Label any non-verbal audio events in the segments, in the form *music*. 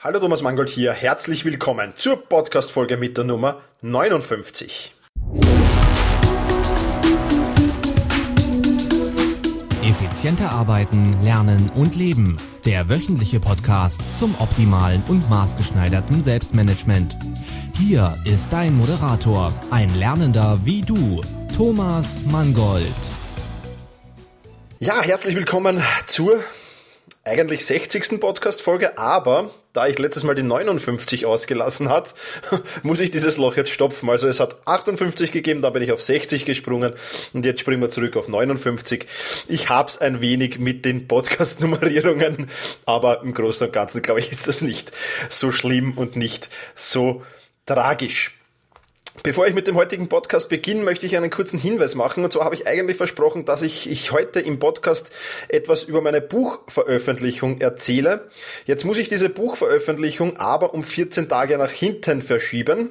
Hallo Thomas Mangold hier, herzlich willkommen zur Podcast-Folge mit der Nummer 59. Effizienter arbeiten, lernen und leben. Der wöchentliche Podcast zum optimalen und maßgeschneiderten Selbstmanagement. Hier ist dein Moderator, ein Lernender wie du, Thomas Mangold. Ja, herzlich willkommen zur eigentlich 60. Podcast-Folge, aber da ich letztes Mal die 59 ausgelassen hat, *laughs* muss ich dieses Loch jetzt stopfen. Also es hat 58 gegeben, da bin ich auf 60 gesprungen und jetzt springen wir zurück auf 59. Ich hab's ein wenig mit den Podcast-Nummerierungen, aber im Großen und Ganzen glaube ich ist das nicht so schlimm und nicht so tragisch. Bevor ich mit dem heutigen Podcast beginne, möchte ich einen kurzen Hinweis machen. Und zwar habe ich eigentlich versprochen, dass ich, ich heute im Podcast etwas über meine Buchveröffentlichung erzähle. Jetzt muss ich diese Buchveröffentlichung aber um 14 Tage nach hinten verschieben.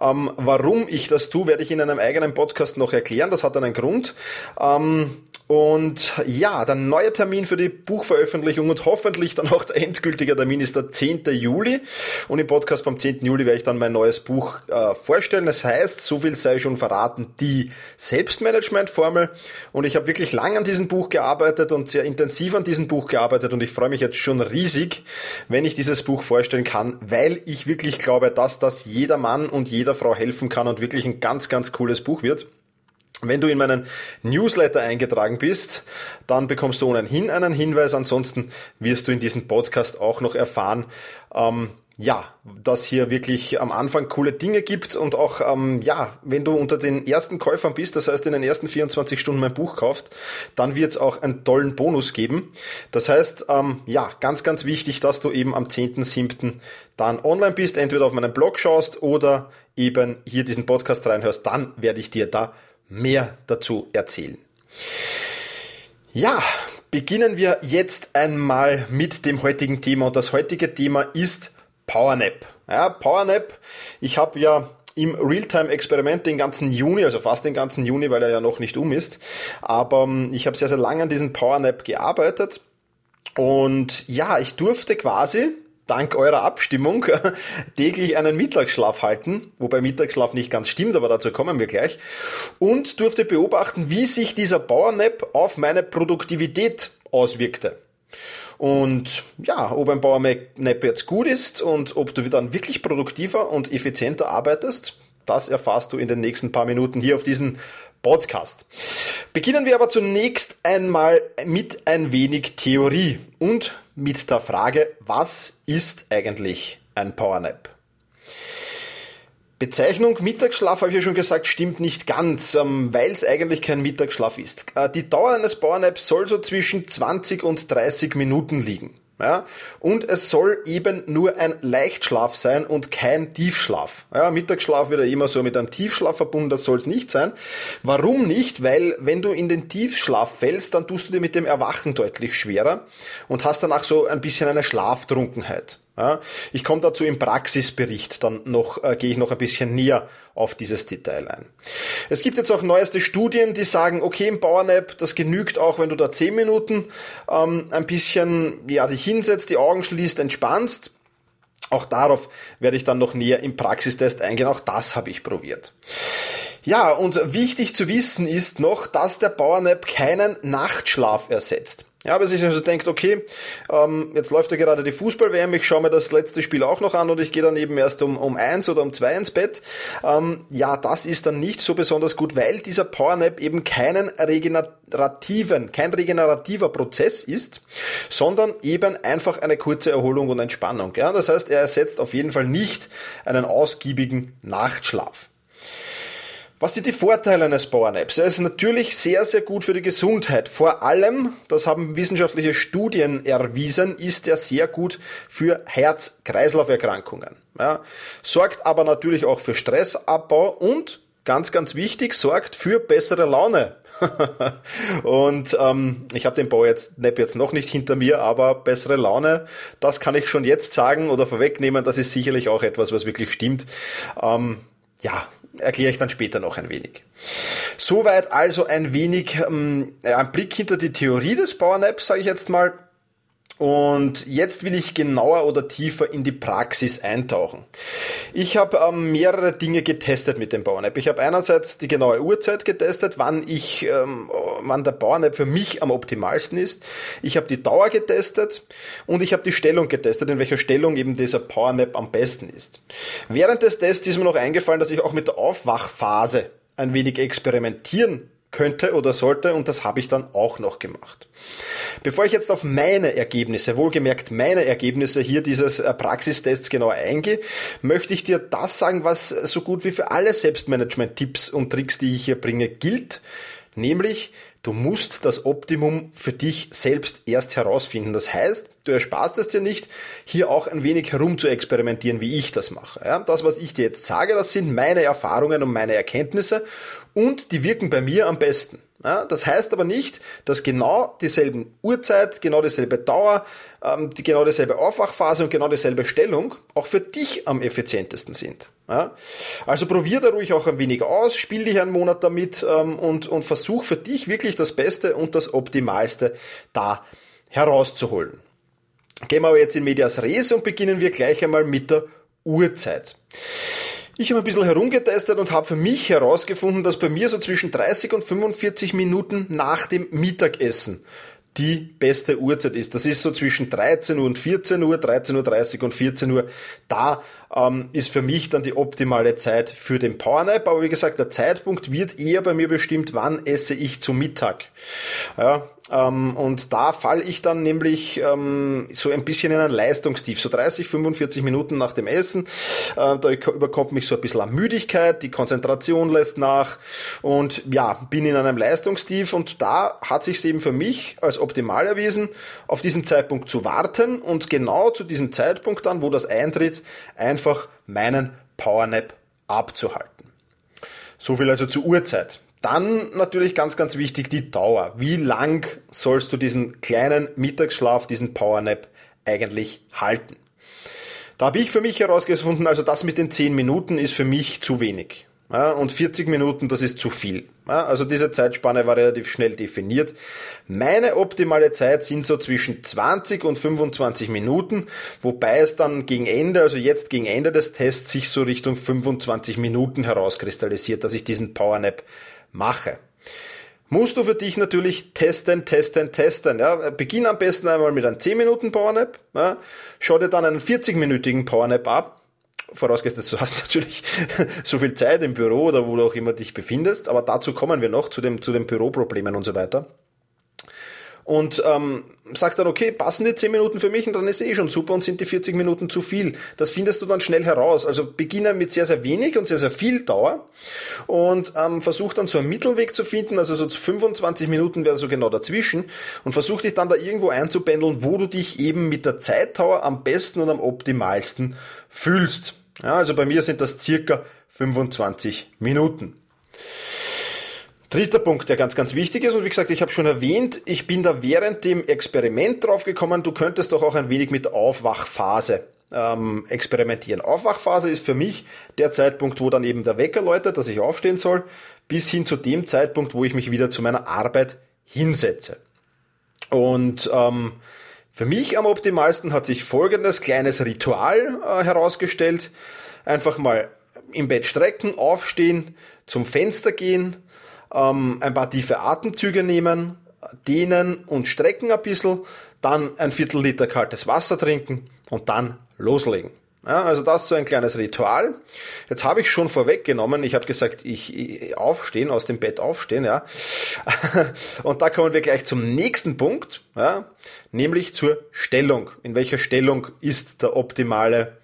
Ähm, warum ich das tue, werde ich in einem eigenen Podcast noch erklären. Das hat einen Grund. Ähm, und ja, der neue Termin für die Buchveröffentlichung und hoffentlich dann auch der endgültige Termin ist der 10. Juli. Und im Podcast beim 10. Juli werde ich dann mein neues Buch äh, vorstellen. Das heißt, so viel sei schon verraten, die Selbstmanagement-Formel. Und ich habe wirklich lang an diesem Buch gearbeitet und sehr intensiv an diesem Buch gearbeitet. Und ich freue mich jetzt schon riesig, wenn ich dieses Buch vorstellen kann, weil ich wirklich glaube, dass das jeder Mann und jeder Frau helfen kann und wirklich ein ganz, ganz cooles Buch wird. Wenn du in meinen Newsletter eingetragen bist, dann bekommst du ohnehin einen Hinweis. Ansonsten wirst du in diesem Podcast auch noch erfahren, ähm, ja, dass hier wirklich am Anfang coole Dinge gibt und auch, ähm, ja, wenn du unter den ersten Käufern bist, das heißt in den ersten 24 Stunden mein Buch kauft, dann wird es auch einen tollen Bonus geben. Das heißt, ähm, ja, ganz, ganz wichtig, dass du eben am 10.7. dann online bist, entweder auf meinem Blog schaust oder eben hier diesen Podcast reinhörst, dann werde ich dir da mehr dazu erzählen. Ja, beginnen wir jetzt einmal mit dem heutigen Thema und das heutige Thema ist PowerNap. Ja, PowerNap, ich habe ja im Realtime-Experiment den ganzen Juni, also fast den ganzen Juni, weil er ja noch nicht um ist, aber ähm, ich habe sehr, sehr lange an diesem PowerNap gearbeitet und ja, ich durfte quasi dank eurer Abstimmung *laughs* täglich einen Mittagsschlaf halten, wobei Mittagsschlaf nicht ganz stimmt, aber dazu kommen wir gleich, und durfte beobachten, wie sich dieser Powernap auf meine Produktivität auswirkte. Und ja, ob ein Powernap jetzt gut ist und ob du dann wirklich produktiver und effizienter arbeitest, das erfährst du in den nächsten paar Minuten hier auf diesem Podcast. Beginnen wir aber zunächst einmal mit ein wenig Theorie und mit der Frage, was ist eigentlich ein Powernap? Bezeichnung Mittagsschlaf, habe ich ja schon gesagt, stimmt nicht ganz, ähm, weil es eigentlich kein Mittagsschlaf ist. Äh, die Dauer eines Powernaps soll so zwischen 20 und 30 Minuten liegen. Ja, und es soll eben nur ein Leichtschlaf sein und kein Tiefschlaf. Ja, Mittagsschlaf wird ja immer so mit einem Tiefschlaf verbunden, das soll es nicht sein. Warum nicht? Weil wenn du in den Tiefschlaf fällst, dann tust du dir mit dem Erwachen deutlich schwerer und hast danach so ein bisschen eine Schlaftrunkenheit. Ich komme dazu im Praxisbericht, dann noch äh, gehe ich noch ein bisschen näher auf dieses Detail ein. Es gibt jetzt auch neueste Studien, die sagen, okay, im Powernap, das genügt auch, wenn du da 10 Minuten ähm, ein bisschen ja, dich hinsetzt, die Augen schließt, entspannst. Auch darauf werde ich dann noch näher im Praxistest eingehen. Auch das habe ich probiert. Ja, und wichtig zu wissen ist noch, dass der Powernap keinen Nachtschlaf ersetzt. Ja, aber sich also denkt, okay, ähm, jetzt läuft ja gerade die Fußball-WM, ich schaue mir das letzte Spiel auch noch an und ich gehe dann eben erst um, um eins oder um zwei ins Bett. Ähm, ja, das ist dann nicht so besonders gut, weil dieser Powernap eben keinen regenerativen, kein regenerativer Prozess ist, sondern eben einfach eine kurze Erholung und Entspannung. Ja, das heißt, er ersetzt auf jeden Fall nicht einen ausgiebigen Nachtschlaf. Was sind die Vorteile eines Powernaps? Er ist natürlich sehr, sehr gut für die Gesundheit. Vor allem, das haben wissenschaftliche Studien erwiesen, ist er sehr gut für Herz-Kreislauf-Erkrankungen. Ja, sorgt aber natürlich auch für Stressabbau und ganz, ganz wichtig, sorgt für bessere Laune. *laughs* und ähm, ich habe den Bau jetzt, Nap jetzt noch nicht hinter mir, aber bessere Laune, das kann ich schon jetzt sagen oder vorwegnehmen, das ist sicherlich auch etwas, was wirklich stimmt. Ähm, ja, erkläre ich dann später noch ein wenig. Soweit also ein wenig ähm, ein Blick hinter die Theorie des Powernaps, sage ich jetzt mal. Und jetzt will ich genauer oder tiefer in die Praxis eintauchen. Ich habe ähm, mehrere Dinge getestet mit dem Powernap. Ich habe einerseits die genaue Uhrzeit getestet, wann ich, ähm, wann der Powernap für mich am optimalsten ist. Ich habe die Dauer getestet und ich habe die Stellung getestet, in welcher Stellung eben dieser Powernap am besten ist. Während des Tests ist mir noch eingefallen, dass ich auch mit der Aufwachphase ein wenig experimentieren könnte oder sollte und das habe ich dann auch noch gemacht. Bevor ich jetzt auf meine Ergebnisse, wohlgemerkt meine Ergebnisse hier dieses äh, Praxistests genauer eingehe, möchte ich dir das sagen, was so gut wie für alle Selbstmanagement-Tipps und Tricks, die ich hier bringe, gilt, nämlich Du musst das Optimum für dich selbst erst herausfinden. Das heißt, du ersparst es dir nicht, hier auch ein wenig herum zu experimentieren, wie ich das mache. Ja, das, was ich dir jetzt sage, das sind meine Erfahrungen und meine Erkenntnisse und die wirken bei mir am besten. Ja, das heißt aber nicht, dass genau dieselben Uhrzeit, genau dieselbe Dauer, ähm, die, genau dieselbe Aufwachphase und genau dieselbe Stellung auch für dich am effizientesten sind. Ja? Also probier da ruhig auch ein wenig aus, spiel dich einen Monat damit ähm, und, und versuch für dich wirklich das Beste und das Optimalste da herauszuholen. Gehen wir aber jetzt in Medias Res und beginnen wir gleich einmal mit der Uhrzeit. Ich habe ein bisschen herumgetestet und habe für mich herausgefunden, dass bei mir so zwischen 30 und 45 Minuten nach dem Mittagessen die beste Uhrzeit ist. Das ist so zwischen 13 Uhr und 14 Uhr, 13.30 Uhr und 14 Uhr. Da ähm, ist für mich dann die optimale Zeit für den Powernap. Aber wie gesagt, der Zeitpunkt wird eher bei mir bestimmt, wann esse ich zu Mittag. Ja, ähm, und da falle ich dann nämlich ähm, so ein bisschen in ein Leistungstief, so 30, 45 Minuten nach dem Essen. Äh, da überkommt mich so ein bisschen an Müdigkeit, die Konzentration lässt nach und ja, bin in einem Leistungstief und da hat sich eben für mich als optimal erwiesen, auf diesen Zeitpunkt zu warten und genau zu diesem Zeitpunkt dann, wo das eintritt, einfach meinen Powernap abzuhalten. So viel also zur Uhrzeit. Dann natürlich ganz, ganz wichtig die Dauer. Wie lang sollst du diesen kleinen Mittagsschlaf, diesen Powernap eigentlich halten? Da habe ich für mich herausgefunden, also das mit den 10 Minuten ist für mich zu wenig. Ja, und 40 Minuten, das ist zu viel. Ja, also diese Zeitspanne war relativ schnell definiert. Meine optimale Zeit sind so zwischen 20 und 25 Minuten, wobei es dann gegen Ende, also jetzt gegen Ende des Tests, sich so Richtung 25 Minuten herauskristallisiert, dass ich diesen Powernap mache. Musst du für dich natürlich testen, testen, testen. Ja. Beginn am besten einmal mit einem 10 Minuten Powernap. Ja. Schau dir dann einen 40-minütigen Powernap ab. Vorausgesetzt, du hast *laughs* natürlich so viel Zeit im Büro oder wo du auch immer dich befindest. Aber dazu kommen wir noch zu, dem, zu den Büroproblemen und so weiter und ähm, sagt dann, okay, passen die 10 Minuten für mich und dann ist eh schon super und sind die 40 Minuten zu viel. Das findest du dann schnell heraus. Also beginne mit sehr, sehr wenig und sehr, sehr viel Dauer und ähm, versuch dann so einen Mittelweg zu finden, also so 25 Minuten wäre so genau dazwischen und versuch dich dann da irgendwo einzupendeln, wo du dich eben mit der Zeitdauer am besten und am optimalsten fühlst. Ja, also bei mir sind das circa 25 Minuten. Dritter Punkt, der ganz, ganz wichtig ist, und wie gesagt, ich habe schon erwähnt, ich bin da während dem Experiment drauf gekommen, du könntest doch auch ein wenig mit Aufwachphase ähm, experimentieren. Aufwachphase ist für mich der Zeitpunkt, wo dann eben der Wecker läutet, dass ich aufstehen soll, bis hin zu dem Zeitpunkt, wo ich mich wieder zu meiner Arbeit hinsetze. Und ähm, für mich am optimalsten hat sich folgendes kleines Ritual äh, herausgestellt. Einfach mal im Bett strecken, aufstehen, zum Fenster gehen, ähm, ein paar tiefe Atemzüge nehmen, dehnen und strecken ein bisschen, dann ein Viertel Liter kaltes Wasser trinken und dann loslegen. Ja, also das ist so ein kleines Ritual. Jetzt habe ich schon vorweggenommen, ich habe gesagt, ich, ich aufstehen, aus dem Bett aufstehen, ja. *laughs* Und da kommen wir gleich zum nächsten Punkt, ja, nämlich zur Stellung. In welcher Stellung ist der optimale,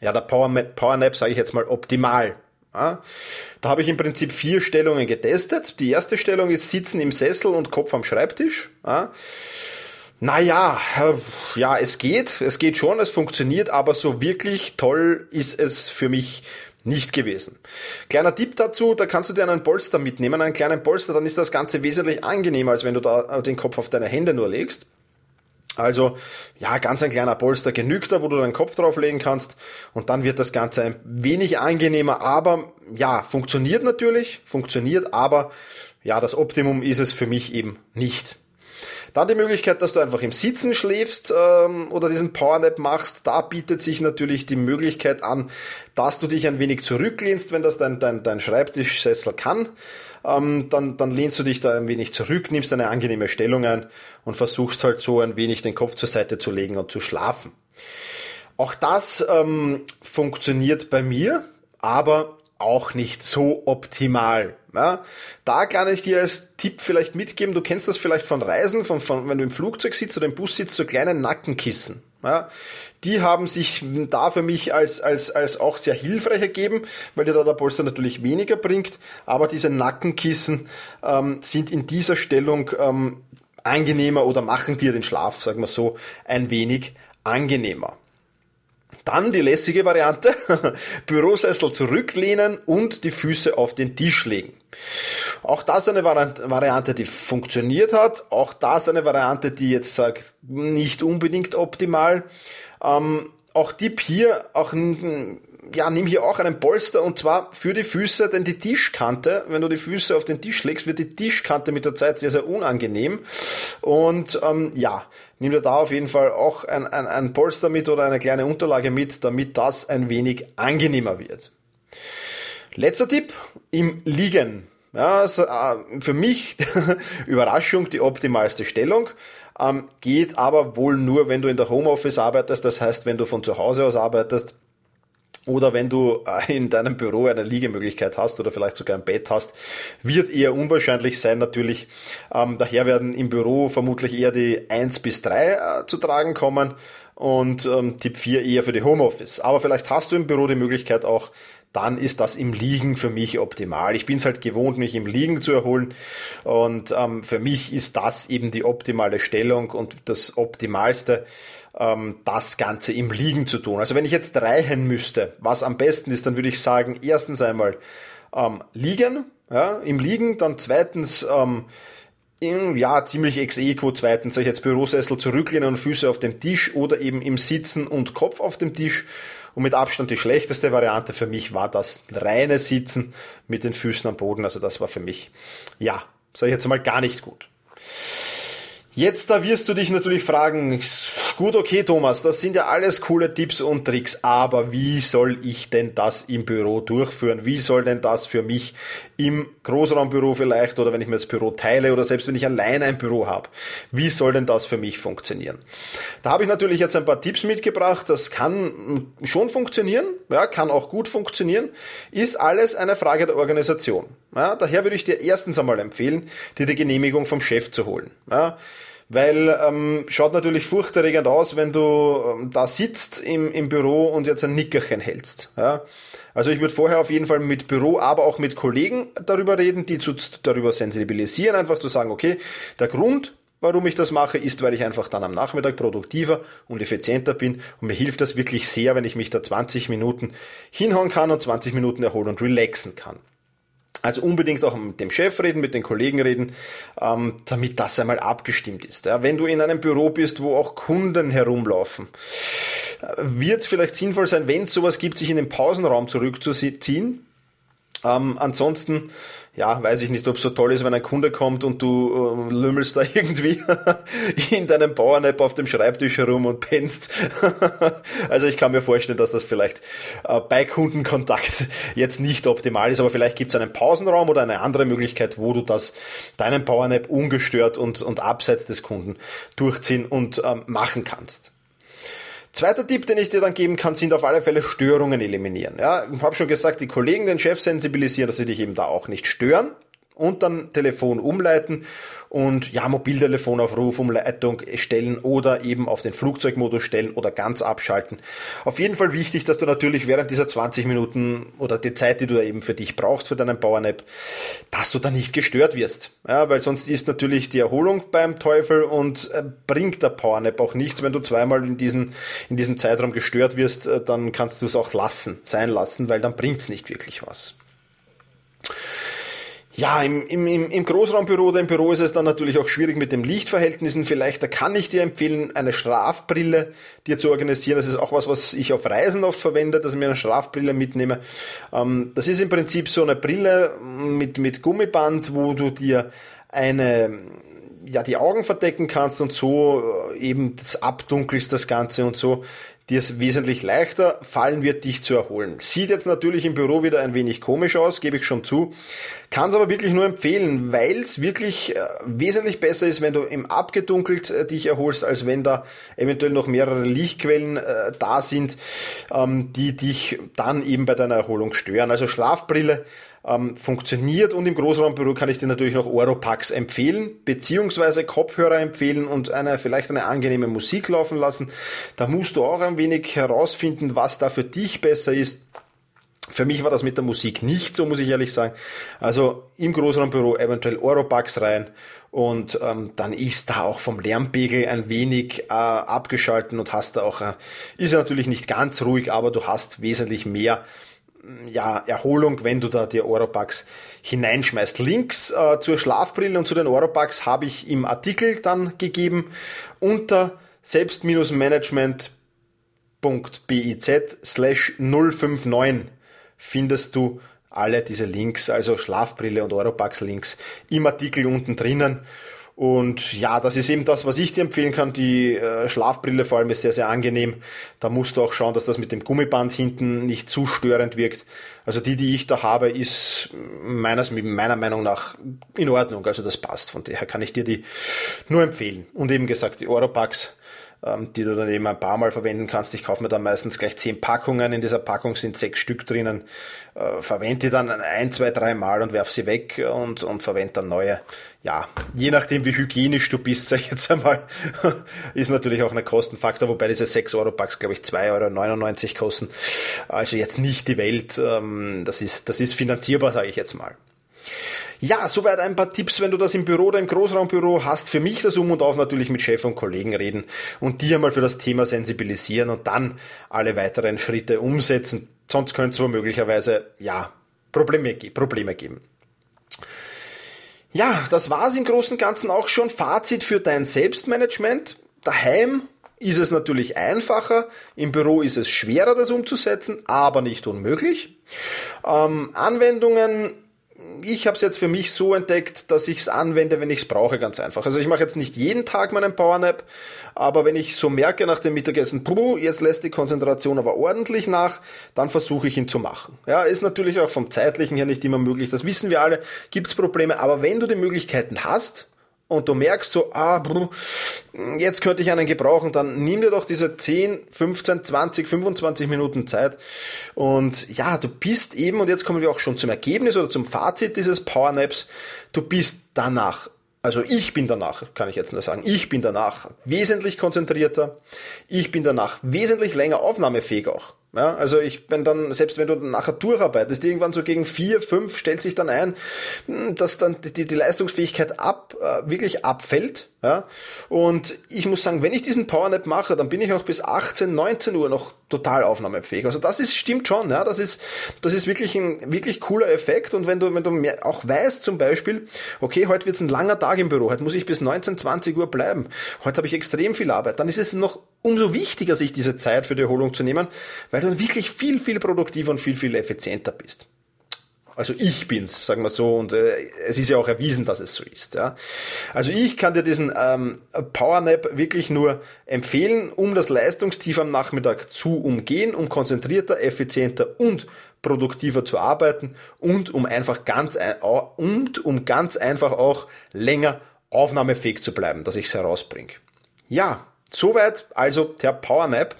ja, der Power, Power Nap, sage ich jetzt mal, optimal. Da habe ich im Prinzip vier Stellungen getestet. Die erste Stellung ist Sitzen im Sessel und Kopf am Schreibtisch. Ja. Naja, äh, ja, es geht, es geht schon, es funktioniert, aber so wirklich toll ist es für mich nicht gewesen. Kleiner Tipp dazu, da kannst du dir einen Polster mitnehmen, einen kleinen Polster, dann ist das Ganze wesentlich angenehmer, als wenn du da den Kopf auf deine Hände nur legst. Also ja, ganz ein kleiner Polster genügt da, wo du deinen Kopf drauflegen kannst und dann wird das Ganze ein wenig angenehmer, aber ja, funktioniert natürlich, funktioniert, aber ja, das Optimum ist es für mich eben nicht. Dann die Möglichkeit, dass du einfach im Sitzen schläfst ähm, oder diesen Powernap machst. Da bietet sich natürlich die Möglichkeit an, dass du dich ein wenig zurücklehnst, wenn das dein, dein, dein Schreibtischsessel kann. Ähm, dann, dann lehnst du dich da ein wenig zurück, nimmst eine angenehme Stellung ein und versuchst halt so ein wenig den Kopf zur Seite zu legen und zu schlafen. Auch das ähm, funktioniert bei mir, aber auch nicht so optimal. Ja, da kann ich dir als Tipp vielleicht mitgeben, du kennst das vielleicht von Reisen, von, von, wenn du im Flugzeug sitzt oder im Bus sitzt, so kleine Nackenkissen. Ja, die haben sich da für mich als, als, als auch sehr hilfreich ergeben, weil dir da der Polster natürlich weniger bringt, aber diese Nackenkissen ähm, sind in dieser Stellung ähm, angenehmer oder machen dir den Schlaf, sagen wir so, ein wenig angenehmer. Dann die lässige Variante, *laughs* Bürosessel zurücklehnen und die Füße auf den Tisch legen. Auch das eine Variante, die funktioniert hat. Auch das eine Variante, die jetzt sagt, nicht unbedingt optimal. Ähm, auch Tipp hier, auch ja, nimm hier auch einen Polster und zwar für die Füße, denn die Tischkante, wenn du die Füße auf den Tisch legst, wird die Tischkante mit der Zeit sehr, sehr unangenehm. Und ähm, ja, nimm dir da auf jeden Fall auch ein, ein, ein Polster mit oder eine kleine Unterlage mit, damit das ein wenig angenehmer wird. Letzter Tipp, im Liegen. Ja, also, äh, für mich *laughs* Überraschung die optimalste Stellung. Ähm, geht aber wohl nur, wenn du in der Homeoffice arbeitest, das heißt, wenn du von zu Hause aus arbeitest oder wenn du äh, in deinem Büro eine Liegemöglichkeit hast oder vielleicht sogar ein Bett hast, wird eher unwahrscheinlich sein natürlich. Ähm, daher werden im Büro vermutlich eher die 1 bis 3 äh, zu tragen kommen und ähm, Tipp 4 eher für die Homeoffice. Aber vielleicht hast du im Büro die Möglichkeit auch, dann ist das im Liegen für mich optimal. Ich bin es halt gewohnt, mich im Liegen zu erholen und ähm, für mich ist das eben die optimale Stellung und das Optimalste ähm, das Ganze im Liegen zu tun. Also wenn ich jetzt reihen müsste, was am besten ist, dann würde ich sagen, erstens einmal ähm, liegen, ja, im Liegen, dann zweitens ähm, im, ja, ziemlich ex equo zweitens, sag ich jetzt Bürosessel zurücklehnen und Füße auf dem Tisch oder eben im Sitzen und Kopf auf dem Tisch. Und mit Abstand die schlechteste Variante für mich war das reine Sitzen mit den Füßen am Boden. Also das war für mich, ja, sag ich jetzt mal gar nicht gut. Jetzt da wirst du dich natürlich fragen, gut, okay Thomas, das sind ja alles coole Tipps und Tricks, aber wie soll ich denn das im Büro durchführen? Wie soll denn das für mich im Großraumbüro vielleicht oder wenn ich mir das Büro teile oder selbst wenn ich alleine ein Büro habe, wie soll denn das für mich funktionieren? Da habe ich natürlich jetzt ein paar Tipps mitgebracht, das kann schon funktionieren, ja, kann auch gut funktionieren, ist alles eine Frage der Organisation. Ja, daher würde ich dir erstens einmal empfehlen, dir die Genehmigung vom Chef zu holen. Ja, weil ähm, schaut natürlich furchterregend aus, wenn du ähm, da sitzt im, im Büro und jetzt ein Nickerchen hältst. Ja? Also ich würde vorher auf jeden Fall mit Büro, aber auch mit Kollegen darüber reden, die zu, darüber sensibilisieren, einfach zu sagen, okay, der Grund, warum ich das mache, ist, weil ich einfach dann am Nachmittag produktiver und effizienter bin und mir hilft das wirklich sehr, wenn ich mich da 20 Minuten hinhauen kann und 20 Minuten erholen und relaxen kann. Also unbedingt auch mit dem Chef reden, mit den Kollegen reden, ähm, damit das einmal abgestimmt ist. Ja, wenn du in einem Büro bist, wo auch Kunden herumlaufen, äh, wird es vielleicht sinnvoll sein, wenn es sowas gibt, sich in den Pausenraum zurückzuziehen. Ähm, ansonsten ja, weiß ich nicht, ob es so toll ist, wenn ein Kunde kommt und du äh, lümmelst da *laughs* irgendwie in deinem Bauern-App auf dem Schreibtisch herum und pennst. *laughs* also ich kann mir vorstellen, dass das vielleicht äh, bei Kundenkontakt jetzt nicht optimal ist, aber vielleicht gibt es einen Pausenraum oder eine andere Möglichkeit, wo du das deinen Bauern-App ungestört und, und abseits des Kunden durchziehen und ähm, machen kannst. Zweiter Tipp, den ich dir dann geben kann, sind auf alle Fälle Störungen eliminieren. Ja, ich habe schon gesagt, die Kollegen, den Chef sensibilisieren, dass sie dich eben da auch nicht stören und dann Telefon umleiten und ja, Mobiltelefonaufruf, Umleitung stellen oder eben auf den Flugzeugmodus stellen oder ganz abschalten. Auf jeden Fall wichtig, dass du natürlich während dieser 20 Minuten oder die Zeit, die du da eben für dich brauchst für deinen Power-Nap, dass du da nicht gestört wirst. Ja, weil sonst ist natürlich die Erholung beim Teufel und äh, bringt der Power-Nap auch nichts, wenn du zweimal in, diesen, in diesem Zeitraum gestört wirst, äh, dann kannst du es auch lassen, sein lassen, weil dann bringt es nicht wirklich was. Ja, im, im, im Großraumbüro oder im Büro ist es dann natürlich auch schwierig mit den Lichtverhältnissen. Vielleicht, da kann ich dir empfehlen, eine Strafbrille dir zu organisieren. Das ist auch was, was ich auf Reisen oft verwende, dass ich mir eine Strafbrille mitnehme. Ähm, das ist im Prinzip so eine Brille mit, mit Gummiband, wo du dir eine ja die Augen verdecken kannst und so äh, eben das abdunkelst das Ganze und so dir es wesentlich leichter fallen wird, dich zu erholen. Sieht jetzt natürlich im Büro wieder ein wenig komisch aus, gebe ich schon zu. Kann es aber wirklich nur empfehlen, weil es wirklich äh, wesentlich besser ist, wenn du im Abgedunkelt äh, dich erholst, als wenn da eventuell noch mehrere Lichtquellen äh, da sind, ähm, die dich dann eben bei deiner Erholung stören. Also Schlafbrille ähm, funktioniert und im Großraumbüro kann ich dir natürlich noch Oropax empfehlen, beziehungsweise Kopfhörer empfehlen und eine, vielleicht eine angenehme Musik laufen lassen. Da musst du auch ein wenig herausfinden, was da für dich besser ist. Für mich war das mit der Musik nicht so, muss ich ehrlich sagen. Also im Großraumbüro eventuell Oropax rein und ähm, dann ist da auch vom Lärmpegel ein wenig äh, abgeschalten und hast da auch, äh, ist natürlich nicht ganz ruhig, aber du hast wesentlich mehr ja, Erholung, wenn du da die Oropax hineinschmeißt. Links äh, zur Schlafbrille und zu den Oropax habe ich im Artikel dann gegeben unter selbst-management.biz slash 059 findest du alle diese Links, also Schlafbrille und Oropax Links im Artikel unten drinnen. Und ja, das ist eben das, was ich dir empfehlen kann. Die äh, Schlafbrille vor allem ist sehr, sehr angenehm. Da musst du auch schauen, dass das mit dem Gummiband hinten nicht zu störend wirkt. Also die, die ich da habe, ist meines, meiner Meinung nach in Ordnung. Also das passt. Von daher kann ich dir die nur empfehlen. Und eben gesagt, die Oropax die du dann eben ein paar Mal verwenden kannst. Ich kaufe mir dann meistens gleich zehn Packungen. In dieser Packung sind sechs Stück drinnen. Äh, verwende die dann ein, zwei, drei Mal und werf sie weg und, und verwende dann neue. Ja, je nachdem wie hygienisch du bist, *laughs* sag ich jetzt einmal, ist natürlich auch ein Kostenfaktor, wobei diese 6 Euro Packs, glaube ich, 2,99 Euro kosten. Also jetzt nicht die Welt. Ähm, das ist, das ist finanzierbar, sage ich jetzt mal. Ja, soweit ein paar Tipps, wenn du das im Büro oder im Großraumbüro hast. Für mich das Um und Auf natürlich mit Chef und Kollegen reden und die einmal für das Thema sensibilisieren und dann alle weiteren Schritte umsetzen. Sonst könnte es womöglicherweise, ja, Probleme, Probleme geben. Ja, das war's im Großen und Ganzen auch schon. Fazit für dein Selbstmanagement. Daheim ist es natürlich einfacher, im Büro ist es schwerer, das umzusetzen, aber nicht unmöglich. Ähm, Anwendungen ich habe es jetzt für mich so entdeckt, dass ich es anwende, wenn ich es brauche, ganz einfach. Also ich mache jetzt nicht jeden Tag meinen Powernap, aber wenn ich so merke nach dem Mittagessen, puh, jetzt lässt die Konzentration aber ordentlich nach, dann versuche ich ihn zu machen. Ja, ist natürlich auch vom zeitlichen her nicht immer möglich, das wissen wir alle, gibt es Probleme, aber wenn du die Möglichkeiten hast, und du merkst so, ah, jetzt könnte ich einen gebrauchen, dann nimm dir doch diese 10, 15, 20, 25 Minuten Zeit. Und ja, du bist eben, und jetzt kommen wir auch schon zum Ergebnis oder zum Fazit dieses Powernaps, du bist danach also ich bin danach, kann ich jetzt nur sagen, ich bin danach wesentlich konzentrierter, ich bin danach wesentlich länger aufnahmefähig auch. Ja, also ich bin dann, selbst wenn du nachher durcharbeitest, irgendwann so gegen vier, fünf stellt sich dann ein, dass dann die, die Leistungsfähigkeit ab, äh, wirklich abfällt. Ja? Und ich muss sagen, wenn ich diesen Powernap mache, dann bin ich auch bis 18, 19 Uhr noch total aufnahmefähig. Also das ist, stimmt schon, ja, das ist, das ist wirklich ein wirklich cooler Effekt. Und wenn du, wenn du mehr, auch weißt zum Beispiel, okay, heute wird es ein langer Tag im Büro, heute muss ich bis 19, 20 Uhr bleiben, heute habe ich extrem viel Arbeit, dann ist es noch umso wichtiger, sich diese Zeit für die Erholung zu nehmen, weil du dann wirklich viel, viel produktiver und viel, viel effizienter bist. Also ich bin's, sagen wir so, und äh, es ist ja auch erwiesen, dass es so ist. Ja. Also ich kann dir diesen ähm, Powernap wirklich nur empfehlen, um das Leistungstief am Nachmittag zu umgehen, um konzentrierter, effizienter und produktiver zu arbeiten und um einfach ganz und um ganz einfach auch länger aufnahmefähig zu bleiben, dass ich es herausbringe. Ja, Soweit also der Powernap.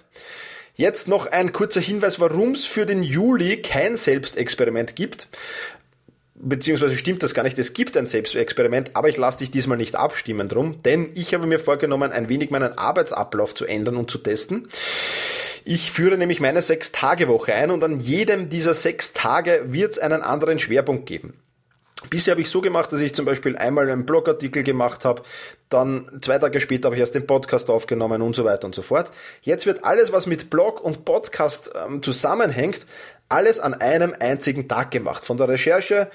Jetzt noch ein kurzer Hinweis, warum es für den Juli kein Selbstexperiment gibt. Beziehungsweise stimmt das gar nicht, es gibt ein Selbstexperiment, aber ich lasse dich diesmal nicht abstimmen drum, denn ich habe mir vorgenommen, ein wenig meinen Arbeitsablauf zu ändern und zu testen. Ich führe nämlich meine Sechs-Tage-Woche ein und an jedem dieser sechs Tage wird es einen anderen Schwerpunkt geben. Bisher habe ich so gemacht, dass ich zum Beispiel einmal einen Blogartikel gemacht habe, dann zwei Tage später habe ich erst den Podcast aufgenommen und so weiter und so fort. Jetzt wird alles, was mit Blog und Podcast ähm, zusammenhängt, alles an einem einzigen Tag gemacht. Von der Recherche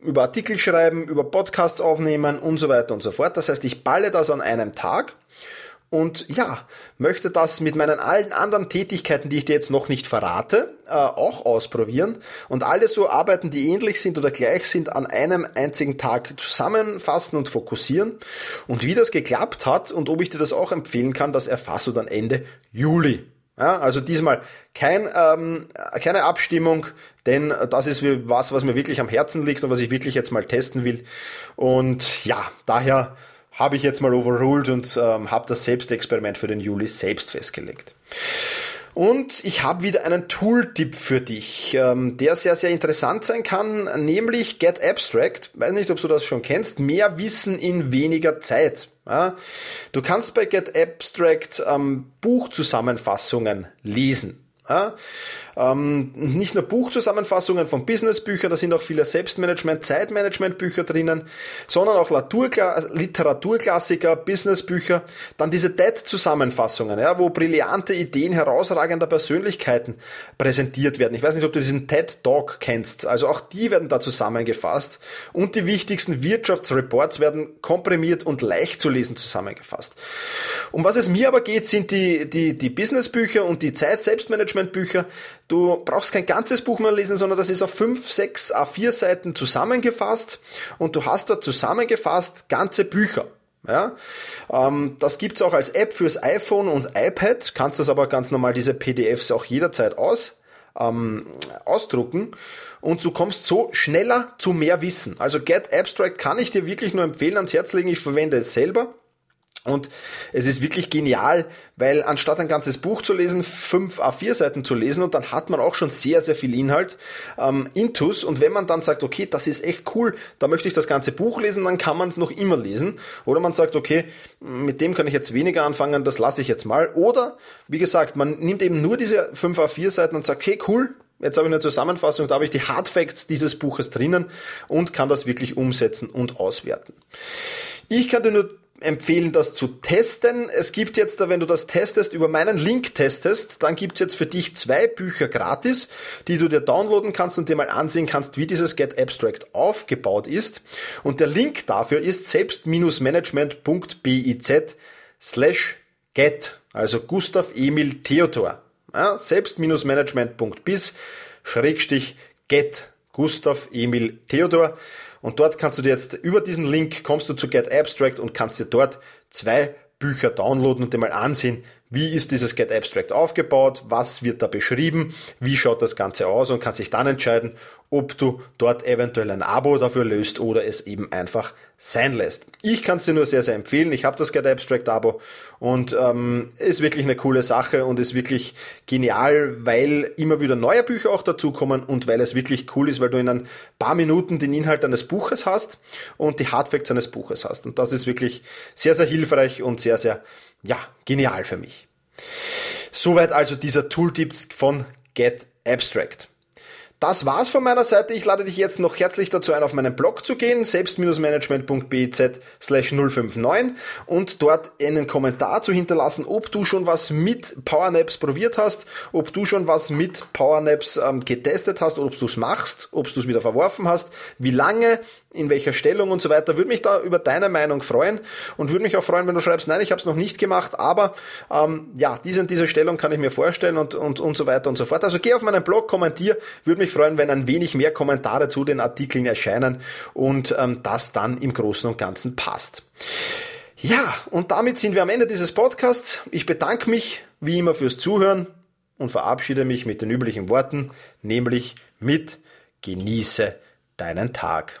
über Artikel schreiben, über Podcasts aufnehmen und so weiter und so fort. Das heißt, ich balle das an einem Tag und ja, möchte das mit meinen allen anderen Tätigkeiten, die ich dir jetzt noch nicht verrate, äh, auch ausprobieren und alle so Arbeiten, die ähnlich sind oder gleich sind, an einem einzigen Tag zusammenfassen und fokussieren. Und wie das geklappt hat und ob ich dir das auch empfehlen kann, das erfasst du dann Ende Juli. Ja, also diesmal kein, ähm, keine Abstimmung, denn das ist was, was mir wirklich am Herzen liegt und was ich wirklich jetzt mal testen will. Und ja, daher habe ich jetzt mal overruled und ähm, habe das Selbstexperiment für den Juli selbst festgelegt. Und ich habe wieder einen Tooltip für dich, ähm, der sehr, sehr interessant sein kann, nämlich Get Abstract. Weiß nicht, ob du das schon kennst. Mehr Wissen in weniger Zeit. Ja? Du kannst bei Get Abstract ähm, Buchzusammenfassungen lesen. Ja? Ähm, nicht nur Buchzusammenfassungen von Businessbüchern, da sind auch viele Selbstmanagement, Zeitmanagement-Bücher drinnen, sondern auch Literaturklassiker, Businessbücher, dann diese TED-Zusammenfassungen, ja, wo brillante Ideen herausragender Persönlichkeiten präsentiert werden. Ich weiß nicht, ob du diesen TED-Talk kennst, also auch die werden da zusammengefasst und die wichtigsten Wirtschaftsreports werden komprimiert und leicht zu lesen zusammengefasst. Um was es mir aber geht, sind die, die, die Businessbücher und die Zeit-Selbstmanagement-Bücher, Du brauchst kein ganzes Buch mehr lesen, sondern das ist auf 5, 6, A4 Seiten zusammengefasst und du hast dort zusammengefasst ganze Bücher. Ja, ähm, das gibt's auch als App fürs iPhone und iPad. Kannst das aber ganz normal diese PDFs auch jederzeit aus, ähm, ausdrucken und du kommst so schneller zu mehr Wissen. Also Get Abstract kann ich dir wirklich nur empfehlen, ans Herz legen. Ich verwende es selber. Und es ist wirklich genial, weil anstatt ein ganzes Buch zu lesen, fünf A4 Seiten zu lesen und dann hat man auch schon sehr, sehr viel Inhalt, ähm, Intus. Und wenn man dann sagt, okay, das ist echt cool, da möchte ich das ganze Buch lesen, dann kann man es noch immer lesen. Oder man sagt, okay, mit dem kann ich jetzt weniger anfangen, das lasse ich jetzt mal. Oder, wie gesagt, man nimmt eben nur diese fünf A4 Seiten und sagt, okay, cool, Jetzt habe ich eine Zusammenfassung, da habe ich die Hard Facts dieses Buches drinnen und kann das wirklich umsetzen und auswerten. Ich kann dir nur empfehlen, das zu testen. Es gibt jetzt, wenn du das testest, über meinen Link testest, dann gibt's jetzt für dich zwei Bücher gratis, die du dir downloaden kannst und dir mal ansehen kannst, wie dieses Get Abstract aufgebaut ist. Und der Link dafür ist selbst-management.biz slash get, also Gustav Emil Theodor. Ja, selbst-management.biz schrägstich get Gustav Emil Theodor. Und dort kannst du dir jetzt über diesen Link kommst du zu Get Abstract und kannst dir dort zwei Bücher downloaden und dir mal ansehen, wie ist dieses Get Abstract aufgebaut, was wird da beschrieben, wie schaut das Ganze aus und kannst dich dann entscheiden, ob du dort eventuell ein Abo dafür löst oder es eben einfach sein lässt. Ich kann es dir nur sehr, sehr empfehlen. Ich habe das Get Abstract Abo und ähm, ist wirklich eine coole Sache und ist wirklich genial, weil immer wieder neue Bücher auch dazukommen und weil es wirklich cool ist, weil du in ein paar Minuten den Inhalt eines Buches hast und die Hardfacts eines Buches hast. Und das ist wirklich sehr, sehr hilfreich und sehr, sehr ja, genial für mich. Soweit also dieser Tooltip von Get Abstract. Das war's von meiner Seite. Ich lade dich jetzt noch herzlich dazu ein, auf meinen Blog zu gehen, selbst-management.biz slash 059 und dort einen Kommentar zu hinterlassen, ob du schon was mit Powernaps probiert hast, ob du schon was mit Powernaps ähm, getestet hast, ob du es machst, ob du es wieder verworfen hast, wie lange, in welcher Stellung und so weiter. Würde mich da über deine Meinung freuen und würde mich auch freuen, wenn du schreibst, nein, ich habe es noch nicht gemacht, aber ähm, ja, diese und diese Stellung kann ich mir vorstellen und, und, und so weiter und so fort. Also geh auf meinen Blog, kommentier, würde mich freuen, wenn ein wenig mehr Kommentare zu den Artikeln erscheinen und ähm, das dann im Großen und Ganzen passt. Ja, und damit sind wir am Ende dieses Podcasts. Ich bedanke mich wie immer fürs Zuhören und verabschiede mich mit den üblichen Worten, nämlich mit Genieße deinen Tag.